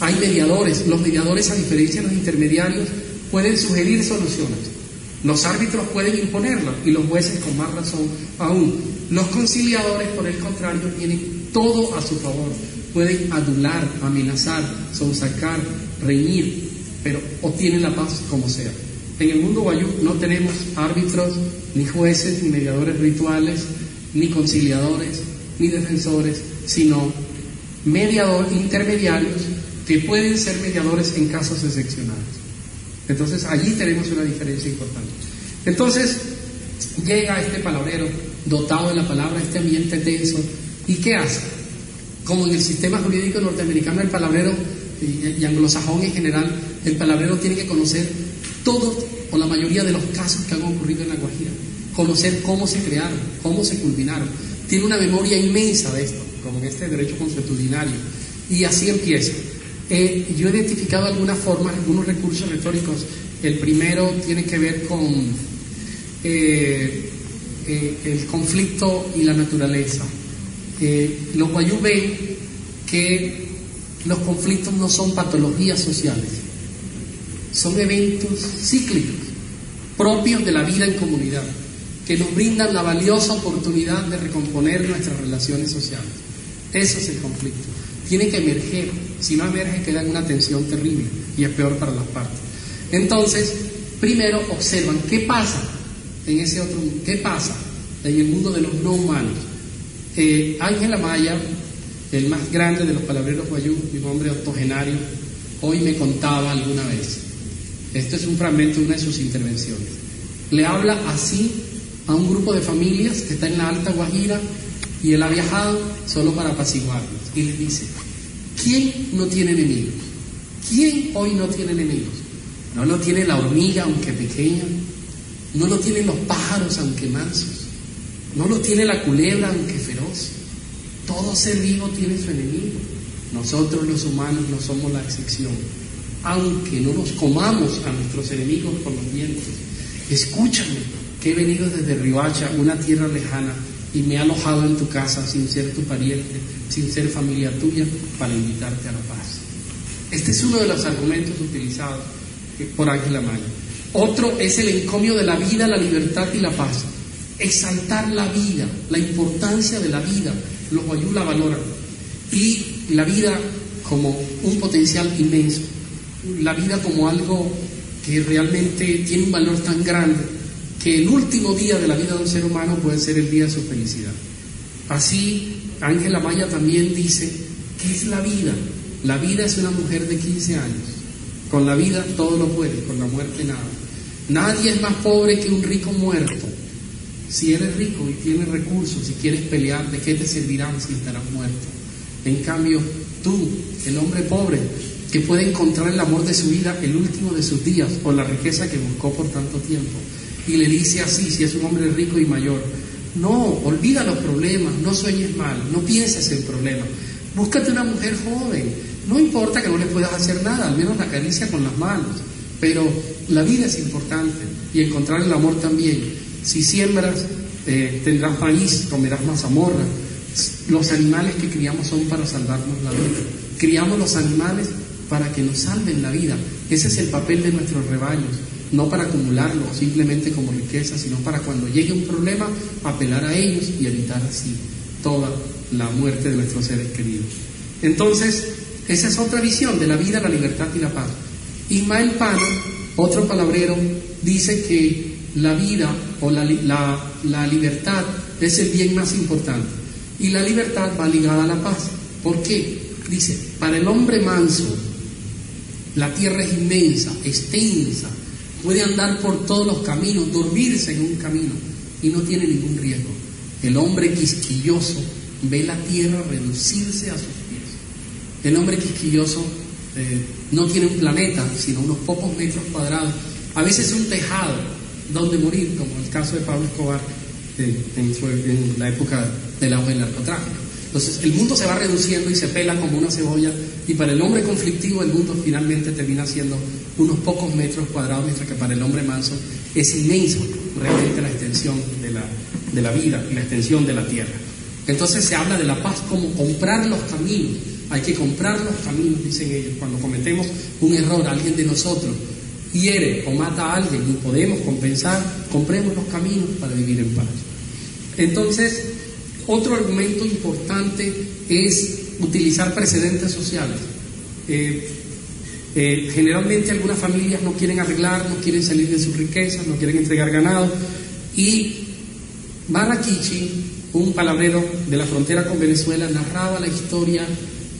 Hay mediadores. Los mediadores, a diferencia de los intermediarios, pueden sugerir soluciones. Los árbitros pueden imponerlas y los jueces con más razón aún. Los conciliadores, por el contrario, tienen todo a su favor. Pueden adular, amenazar, sonsacar, reñir, pero obtienen la paz como sea. En el mundo guayú no tenemos árbitros, ni jueces, ni mediadores rituales, ni conciliadores, ni defensores, sino mediadores, intermediarios que pueden ser mediadores en casos excepcionales. Entonces allí tenemos una diferencia importante. Entonces llega este palabrero dotado de la palabra, este ambiente tenso, ¿y qué hace? Como en el sistema jurídico norteamericano, el palabrero y, anglosajón en general, el palabrero tiene que conocer todos o la mayoría de los casos que han ocurrido en la Guajira, conocer cómo se crearon, cómo se culminaron. Tiene una memoria inmensa de esto, como en este derecho consuetudinario. Y así empieza. Eh, yo he identificado algunas formas, algunos recursos retóricos. El primero tiene que ver con eh, eh, el conflicto y la naturaleza. los guayú ven que los conflictos no son patologías sociales, son eventos cíclicos, propios de la vida en comunidad, que nos brindan la valiosa oportunidad de recomponer nuestras relaciones sociales. Eso es el conflicto. Tiene que emerger. Si no emerge, queda en una tensión terrible y es peor para las partes. Entonces, primero observan qué pasa en ese otro mundo, qué pasa en el mundo de los no humanos. Eh, Ángela Maya, el más grande de los palabreros guayú, un hombre octogenario, hoy me contaba alguna vez esto es un fragmento de una de sus intervenciones. Le habla así a un grupo de familias que está en la Alta Guajira y él ha viajado solo para apaciguarlos. Y le dice, ¿quién no tiene enemigos? ¿Quién hoy no tiene enemigos? no lo tiene la hormiga aunque pequeña, no lo tienen los pájaros aunque mansos, no lo tiene la culebra aunque feroz. Todo ser vivo tiene su enemigo. Nosotros los humanos no somos la excepción, aunque no nos comamos a nuestros enemigos con los dientes. Escúchame, que he venido desde Riohacha, una tierra lejana, y me he alojado en tu casa sin ser tu pariente, sin ser familia tuya, para invitarte a la paz. Este es uno de los argumentos utilizados por Ángela Maya. Otro es el encomio de la vida, la libertad y la paz. Exaltar la vida, la importancia de la vida. Los guayú la valoran. Y la vida como un potencial inmenso. La vida como algo que realmente tiene un valor tan grande que el último día de la vida de un ser humano puede ser el día de su felicidad. Así, Ángela Maya también dice, ¿qué es la vida? La vida es una mujer de 15 años. Con la vida todo lo puede, con la muerte nada. Nadie es más pobre que un rico muerto. Si eres rico y tienes recursos y quieres pelear, ¿de qué te servirán si estarás muerto? En cambio, tú, el hombre pobre, que puede encontrar el amor de su vida el último de sus días o la riqueza que buscó por tanto tiempo, y le dice así, si es un hombre rico y mayor, no, olvida los problemas, no sueñes mal, no pienses en problemas, búscate una mujer joven, no importa que no le puedas hacer nada, al menos la caricia con las manos, pero la vida es importante y encontrar el amor también. Si siembras, eh, tendrás maíz, comerás mazamorra. Los animales que criamos son para salvarnos la vida. Criamos los animales para que nos salven la vida. Ese es el papel de nuestros rebaños, no para acumularlo simplemente como riqueza, sino para cuando llegue un problema apelar a ellos y evitar así toda la muerte de nuestros seres queridos. Entonces, esa es otra visión de la vida, la libertad y la paz. Ismael Pano, otro palabrero, dice que la vida o la, la libertad es el bien más importante y la libertad va ligada a la paz. ¿Por qué? Dice, para el hombre manso, la tierra es inmensa, extensa, puede andar por todos los caminos, dormirse en un camino y no tiene ningún riesgo. El hombre quisquilloso ve la tierra reducirse a sus pies. El hombre quisquilloso eh, no tiene un planeta, sino unos pocos metros cuadrados, a veces un tejado donde morir, como el caso de Pablo Escobar eh, en, la época del agua del narcotráfico. Entonces el mundo se va reduciendo y se pela como una cebolla y para el hombre conflictivo el mundo finalmente termina siendo unos pocos metros cuadrados, mientras que para el hombre manso es inmenso realmente la extensión de la, de la vida y la extensión de la tierra. Entonces se habla de la paz como comprar los caminos. Hay que comprar los caminos, dicen ellos. Cuando cometemos un error, alguien de nosotros hiere o mata a alguien y podemos compensar, compremos los caminos para vivir en paz. Entonces, otro argumento importante es utilizar precedentes sociales. Eh, eh, generalmente algunas familias no quieren arreglar, no quieren salir de sus riquezas, no quieren entregar ganado. Y Maraquichi, un palabrero de la frontera con Venezuela, narraba la historia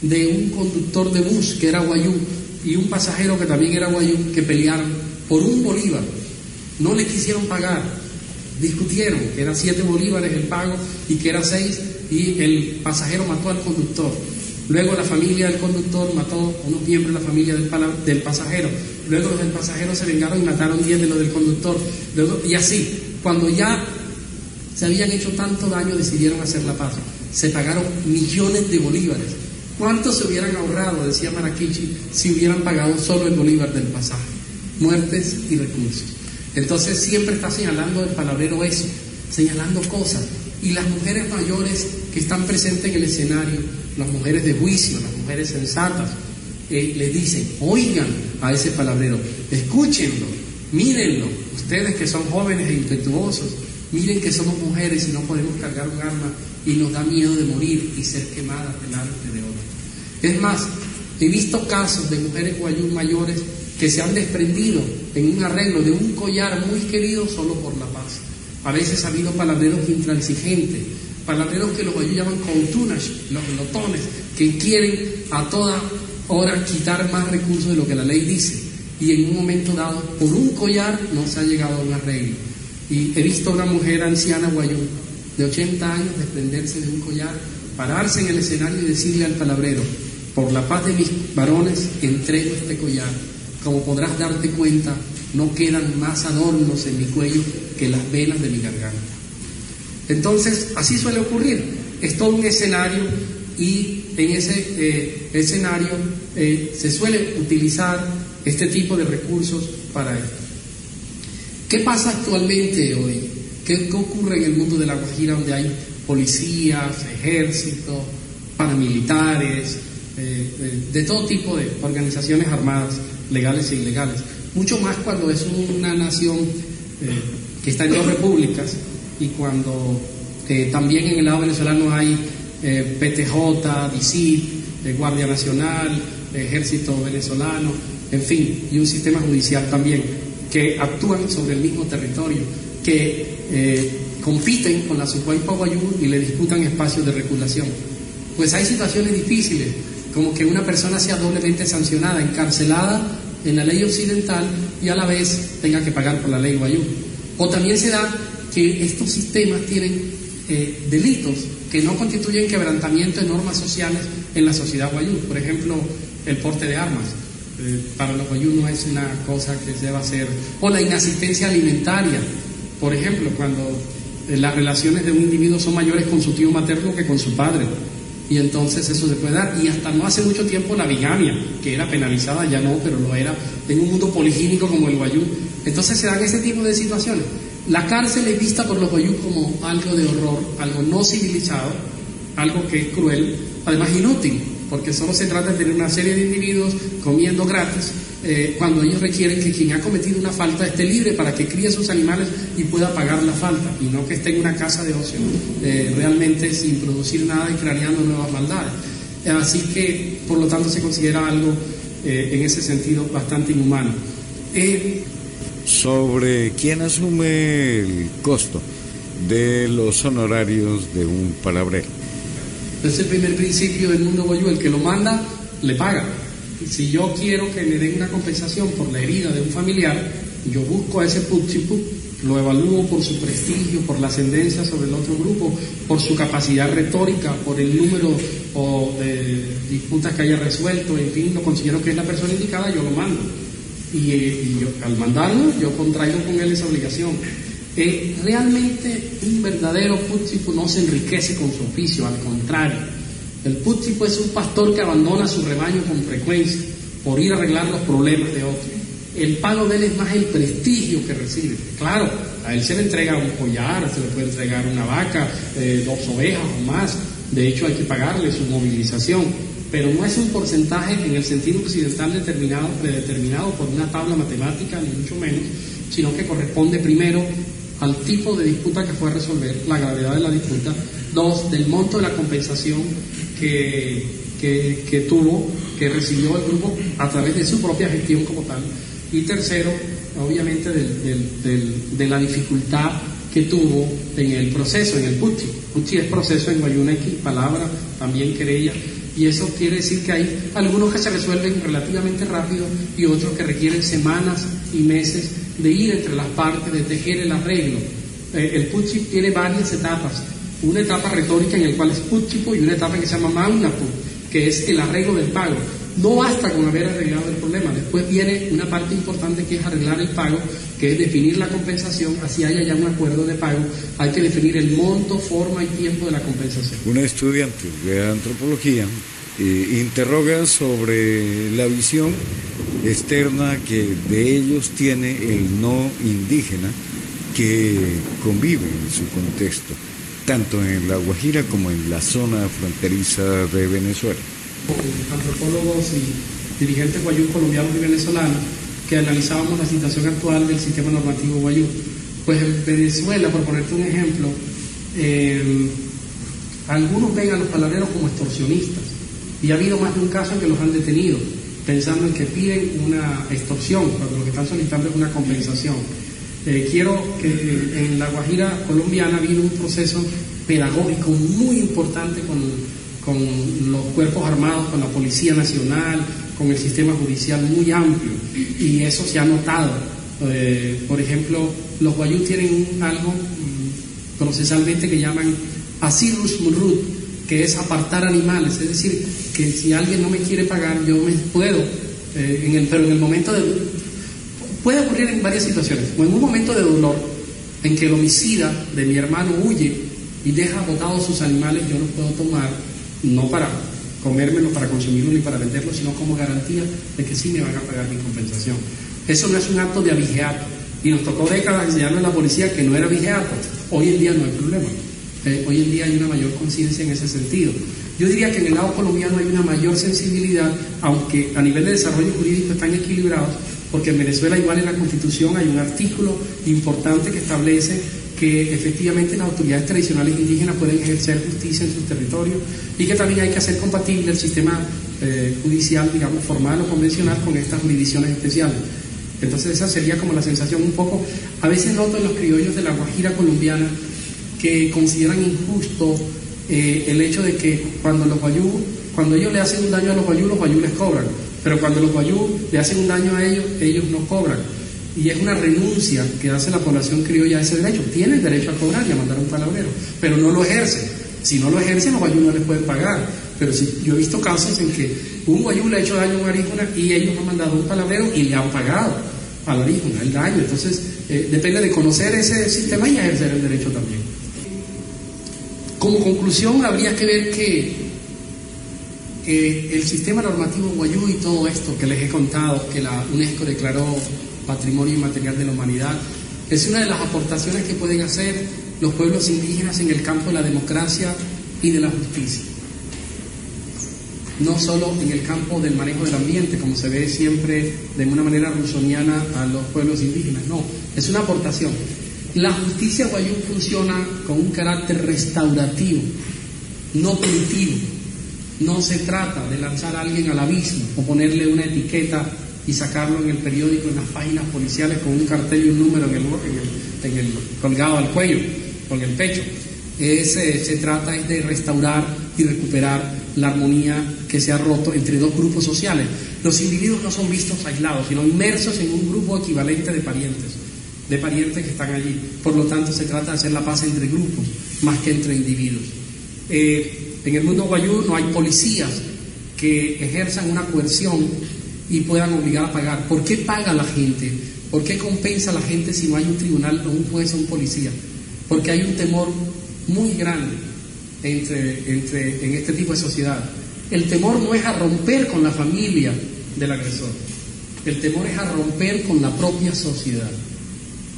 de un conductor de bus que era guayú y un pasajero que también era guayú que pelearon por un bolívar. No le quisieron pagar, discutieron que era siete bolívares el pago y que era seis y el pasajero mató al conductor. Luego la familia del conductor mató a unos miembros de la familia del, del pasajero. Luego los del pasajero se vengaron y mataron diez de los del conductor. y así, cuando ya se habían hecho tanto daño, decidieron hacer la paz. Se pagaron millones de bolívares. ¿Cuántos se hubieran ahorrado, decía Maraquichi, si hubieran pagado solo el bolívar del pasaje? Muertes y recursos. Entonces siempre está señalando el palabrero eso, señalando cosas. Y las mujeres mayores que están presentes en el escenario, las mujeres de juicio, las mujeres sensatas, eh, le dicen, oigan a ese palabrero, escúchenlo, mírenlo, ustedes que son jóvenes e impetuosos, miren que somos mujeres y no podemos cargar un arma y nos da miedo de morir y ser quemadas delante de otros. Es más, he visto casos de mujeres guayú mayores que se han desprendido en un arreglo de un collar muy querido solo por la paz. A veces ha habido palabreros intransigentes, palabreros que los guayú llaman coutunas, los lotones, que quieren a toda hora quitar más recursos de lo que la ley dice. Y en un momento dado, por un collar, no se ha llegado a un arreglo. Y he visto a una mujer anciana guayú de 80 años desprenderse de un collar, pararse en el escenario y decirle al palabrero, por la paz de mis varones, entrego este collar como podrás darte cuenta, no quedan más adornos en mi cuello que las venas de mi garganta. Entonces, así suele ocurrir. Es todo un escenario y en ese eh, escenario eh, se suele utilizar este tipo de recursos para esto. ¿Qué pasa actualmente hoy? ¿Qué, ocurre en el mundo de la Guajira donde hay policías, ejércitos, paramilitares, eh, de todo tipo de organizaciones armadas, legales e ilegales? Mucho más cuando es una nación que está en dos repúblicas y cuando también en el lado venezolano hay eh, PTJ, DICIT, eh, Guardia Nacional, Ejército Venezolano, en fin, y un sistema judicial también, que actúan sobre el mismo territorio, que eh, compiten con la Sucuay Paguayú y le disputan espacios de regulación. Pues hay situaciones difíciles, como que una persona sea doblemente sancionada, encarcelada en la ley occidental y a la vez tenga que pagar por la ley Guayú. O también se da que estos sistemas tienen delitos que no constituyen quebrantamiento de normas sociales en la sociedad guayú. Por ejemplo, el porte de armas. Eh, para los guayú no es una cosa que se deba hacer. O la inasistencia alimentaria. Por ejemplo, cuando eh, las relaciones de un individuo son mayores con su tío materno que con su padre. Y entonces eso se puede dar. Y hasta no hace mucho tiempo la bigamia, que era penalizada, ya no, pero lo era en un mundo poligínico como el guayú. Entonces se dan ese tipo de situaciones. La cárcel es vista por los boyú como algo de horror, algo no civilizado, algo que es cruel, además inútil, porque solo se trata de tener una serie de individuos comiendo gratis eh, cuando ellos requieren que quien ha cometido una falta esté libre para que críe sus animales y pueda pagar la falta, y no que esté en una casa de ocio, eh, realmente sin producir nada y creando nuevas maldades. Así que, por lo tanto, se considera algo eh, en ese sentido bastante inhumano sobre quién asume el costo de los honorarios de un palabrero. Es el primer principio del mundo boyú, el que lo manda le paga. Si yo quiero que me den una compensación por la herida de un familiar, yo busco a ese puchipu, lo evalúo por su prestigio, por la ascendencia sobre el otro grupo, por su capacidad retórica, por el número de disputas que haya resuelto, en fin, lo considero que es la persona indicada, yo lo mando y, yo, al mandarlo yo contraigo con él esa obligación. Eh, realmente un verdadero putzipo no se enriquece con su oficio, al contrario. El putzipo es un pastor que abandona su rebaño con frecuencia por ir a arreglar los problemas de otros. El pago de él es más el prestigio que recibe. Claro, a él se le entrega un collar, se le puede entregar una vaca, eh, dos ovejas o más. De hecho, hay que pagarle su movilización pero no es un porcentaje en el sentido occidental determinado, predeterminado por una tabla matemática, ni mucho menos, sino que corresponde primero al tipo de disputa que fue resolver, la gravedad de la disputa, dos, del monto de la compensación que, que, tuvo, que recibió el grupo a través de su propia gestión como tal, y tercero, obviamente, de la dificultad que tuvo en el proceso, en el puchi. Puchi es proceso en X palabra, también querella, y eso quiere decir que hay algunos que se resuelven relativamente rápido y otros que requieren semanas y meses de ir entre las partes, de tejer el arreglo. Eh, el Putchip tiene varias etapas. Una etapa retórica en la cual es Putchipo y una etapa que se llama Magnapu, que es el arreglo del pago. No basta con haber arreglado el problema, después viene una parte importante que es arreglar el pago, que es definir la compensación, así haya ya un acuerdo de pago, hay que definir el monto, forma y tiempo de la compensación. Un estudiante de antropología eh, interroga sobre la visión externa que de ellos tiene el no indígena que convive en su contexto, tanto en La Guajira como en la zona fronteriza de Venezuela antropólogos y dirigentes guayú colombianos y venezolanos que analizábamos la situación actual del sistema normativo guayú. Pues en Venezuela, por ponerte un ejemplo, eh, algunos ven a los palabreros como extorsionistas y ha habido más de un caso en que los han detenido pensando en que piden una extorsión, cuando lo que están solicitando es una compensación. Eh, quiero que en la Guajira colombiana habido un proceso pedagógico muy importante con con los cuerpos armados, con la Policía Nacional, con el sistema judicial muy amplio y eso se ha notado. Eh, por ejemplo, los guayú tienen algo mm, procesalmente que llaman asirus murrut, que es apartar animales, es decir, que si alguien no me quiere pagar, yo me puedo eh, en el, pero en el momento de... Puede ocurrir en varias situaciones, o en un momento de dolor, en que el homicida de mi hermano huye y deja botados sus animales, yo los puedo tomar, no para comérmelo, para consumirlo ni para venderlo, sino como garantía de que sí me van a pagar mi compensación. Eso no es un acto de abigeato. Y nos tocó décadas enseñarle a la policía que no era vigiato. Hoy en día no hay problema. Eh, hoy en día hay una mayor conciencia en ese sentido. Yo diría que en el lado colombiano hay una mayor sensibilidad, aunque a nivel de desarrollo jurídico están equilibrados, porque en Venezuela igual en la Constitución hay un artículo importante que establece que efectivamente las autoridades tradicionales indígenas pueden ejercer justicia en sus territorios y que también hay que hacer compatible el sistema eh, judicial, digamos, formal o convencional con estas jurisdicciones especiales. Entonces esa sería como la sensación un poco, a veces noto en los criollos de la Guajira colombiana que consideran injusto eh, el hecho de que cuando los guayú, cuando ellos le hacen un daño a los guayú, los guayú les cobran, pero cuando los guayú le hacen un daño a ellos, ellos no cobran. Y es una renuncia que hace la población criolla a ese derecho. Tienen derecho a cobrar y a mandar un palabrero, pero no lo ejercen. Si no lo ejercen, los guayú no les pueden pagar. Pero si, yo he visto casos en que un guayú le ha hecho daño a un aríjuna y ellos han mandado un palabrero y le han pagado al aríjuna el daño. Entonces, eh, depende de conocer ese sistema y ejercer el derecho también. Como conclusión, habría que ver que el sistema normativo guayú y todo esto que les he contado, que la UNESCO declaró patrimonio inmaterial de la humanidad, es una de las aportaciones que pueden hacer los pueblos indígenas en el campo de la democracia y de la justicia. No solo en el campo del manejo del ambiente, como se ve siempre de una manera rusoniana a los pueblos indígenas, no, es una aportación. La justicia guayú funciona con un carácter restaurativo, no punitivo. No se trata de lanzar a alguien al abismo o ponerle una etiqueta y sacarlo en el periódico, en las páginas policiales con un cartel y un número en el, en el, colgado al cuello, con el pecho. Ese, se trata de restaurar y recuperar la armonía que se ha roto entre dos grupos sociales. Los individuos no son vistos aislados, sino inmersos en un grupo equivalente de parientes de parientes que están allí. Por lo tanto, se trata de hacer la paz entre grupos más que entre individuos. Eh, en el mundo guayú no hay policías que ejerzan una coerción y puedan obligar a pagar. ¿Por qué paga la gente? ¿Por qué compensa la gente si no hay un tribunal o un juez o un policía? Porque hay un temor muy grande entre, entre, en este tipo de sociedad. El temor no es a romper con la familia del agresor, el temor es a romper con la propia sociedad.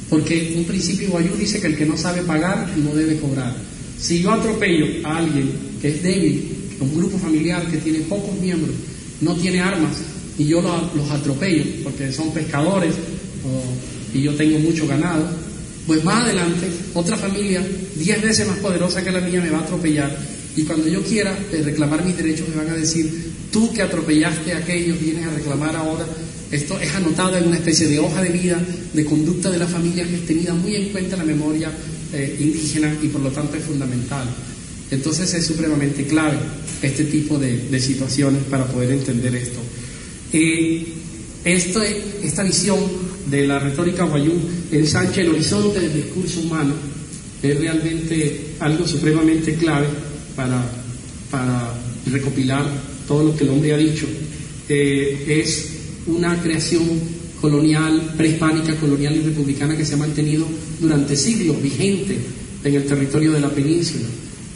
Porque un principio guayú dice que el que no sabe pagar no debe cobrar. Si yo atropello a alguien que es débil, un grupo familiar que tiene pocos miembros, no tiene armas, y yo los, atropello porque son pescadores y yo tengo mucho ganado, pues más adelante otra familia diez veces más poderosa que la mía me va a atropellar y cuando yo quiera reclamar mis derechos me van a decir, tú que atropellaste a aquellos vienes a reclamar ahora esto es anotado en una especie de hoja de vida, de conducta de la familia que es tenida muy en cuenta en la memoria eh, indígena y por lo tanto es fundamental. Entonces es supremamente clave este tipo de, situaciones para poder entender esto. Eh, esta visión de la retórica guayú ensancha el horizonte del discurso humano, es realmente algo supremamente clave para, para recopilar todo lo que el hombre ha dicho. Eh, es una creación colonial, prehispánica, colonial y republicana que se ha mantenido durante siglos vigente en el territorio de la península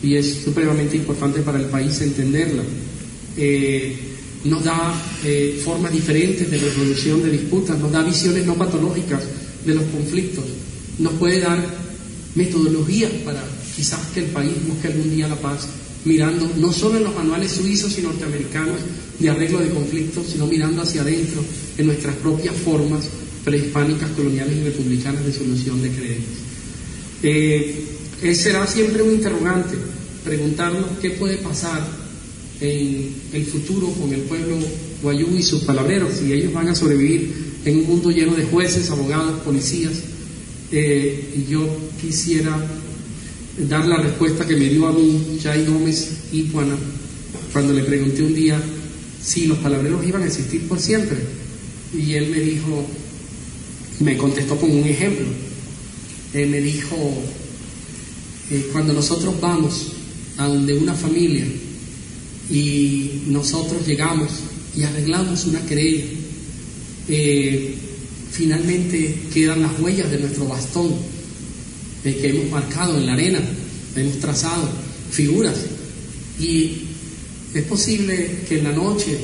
y es supremamente importante para el país entenderla. Eh, nos da eh, formas diferentes de resolución de disputas, nos da visiones no patológicas de los conflictos, nos puede dar metodologías para quizás que el país busque algún día la paz mirando no solo en los manuales suizos y norteamericanos de arreglo de conflictos, sino mirando hacia adentro en nuestras propias formas prehispánicas, coloniales y republicanas de solución de creencias. Eh, será siempre un interrogante, preguntarnos qué puede pasar en el futuro con el pueblo guayú y sus palabreros, si ellos van a sobrevivir en un mundo lleno de jueces, abogados, policías. Eh, y yo quisiera dar la respuesta que me dio a mí Chay Gómez Ipuana cuando le pregunté un día si los palabreros iban a existir por siempre. Y él me dijo, me contestó con un ejemplo. Él me dijo, eh, cuando nosotros vamos a donde una familia y nosotros llegamos y arreglamos una querella eh, finalmente quedan las huellas de nuestro bastón eh, que hemos marcado en la arena, hemos trazado figuras y es posible que en la noche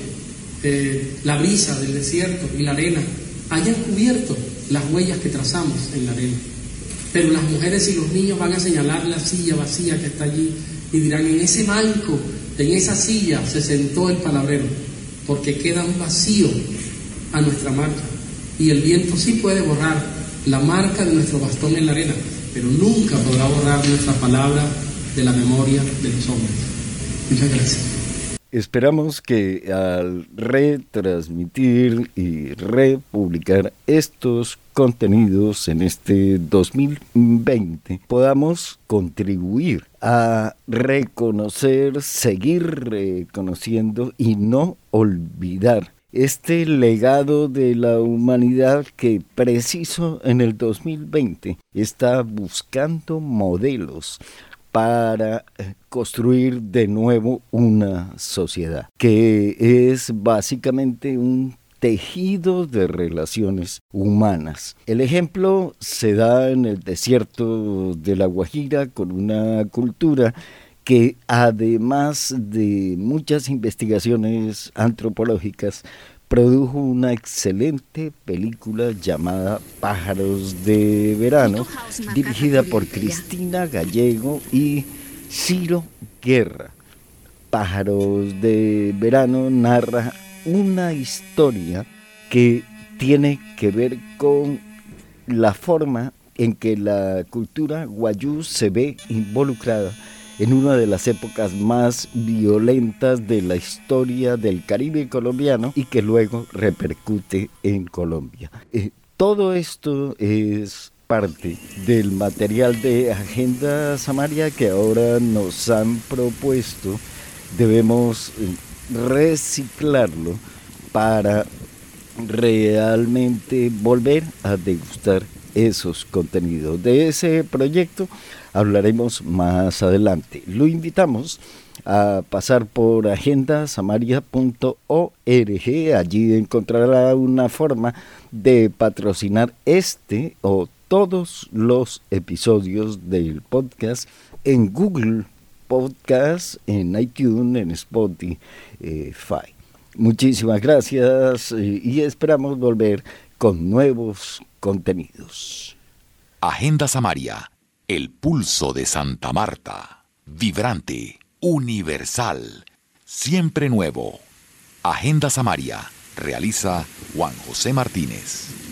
eh, la brisa del desierto y la arena hayan cubierto las huellas que trazamos en la arena. Pero las mujeres y los niños van a señalar la silla vacía que está allí y dirán, en ese banco, en esa silla se sentó el palabrero, porque queda un vacío a nuestra marca. Y el viento sí puede borrar la marca de nuestro bastón en la arena, pero nunca podrá borrar nuestra palabra de la memoria de los hombres. Muchas gracias. Esperamos que al retransmitir y republicar estos contenidos en este 2020 podamos contribuir a reconocer, seguir reconociendo y no olvidar este legado de la humanidad que preciso en el 2020 está buscando modelos para eh, construir de nuevo una sociedad, que es básicamente un tejido de relaciones humanas. El ejemplo se da en el desierto de la Guajira con una cultura que además de muchas investigaciones antropológicas produjo una excelente película llamada Pájaros de Verano, dirigida por Cristina Gallego y Ciro Guerra. Pájaros de Verano narra una historia que tiene que ver con la forma en que la cultura guayú se ve involucrada en una de las épocas más violentas de la historia del Caribe colombiano y que luego repercute en Colombia. Eh, todo esto es parte del material de Agenda Samaria que ahora nos han propuesto. Debemos eh, reciclarlo para realmente volver a degustar esos contenidos. De ese proyecto hablaremos más adelante. Lo invitamos a pasar por agendasamaria.org. Allí encontrará una forma de patrocinar este o todos los episodios del podcast en Google Podcast, en iTunes, en Spotify. Muchísimas gracias eh, y esperamos volver con nuevos contenidos. Agenda Samaria, el pulso de Santa Marta, vibrante, universal, siempre nuevo. Agenda Samaria, realiza Juan José Martínez.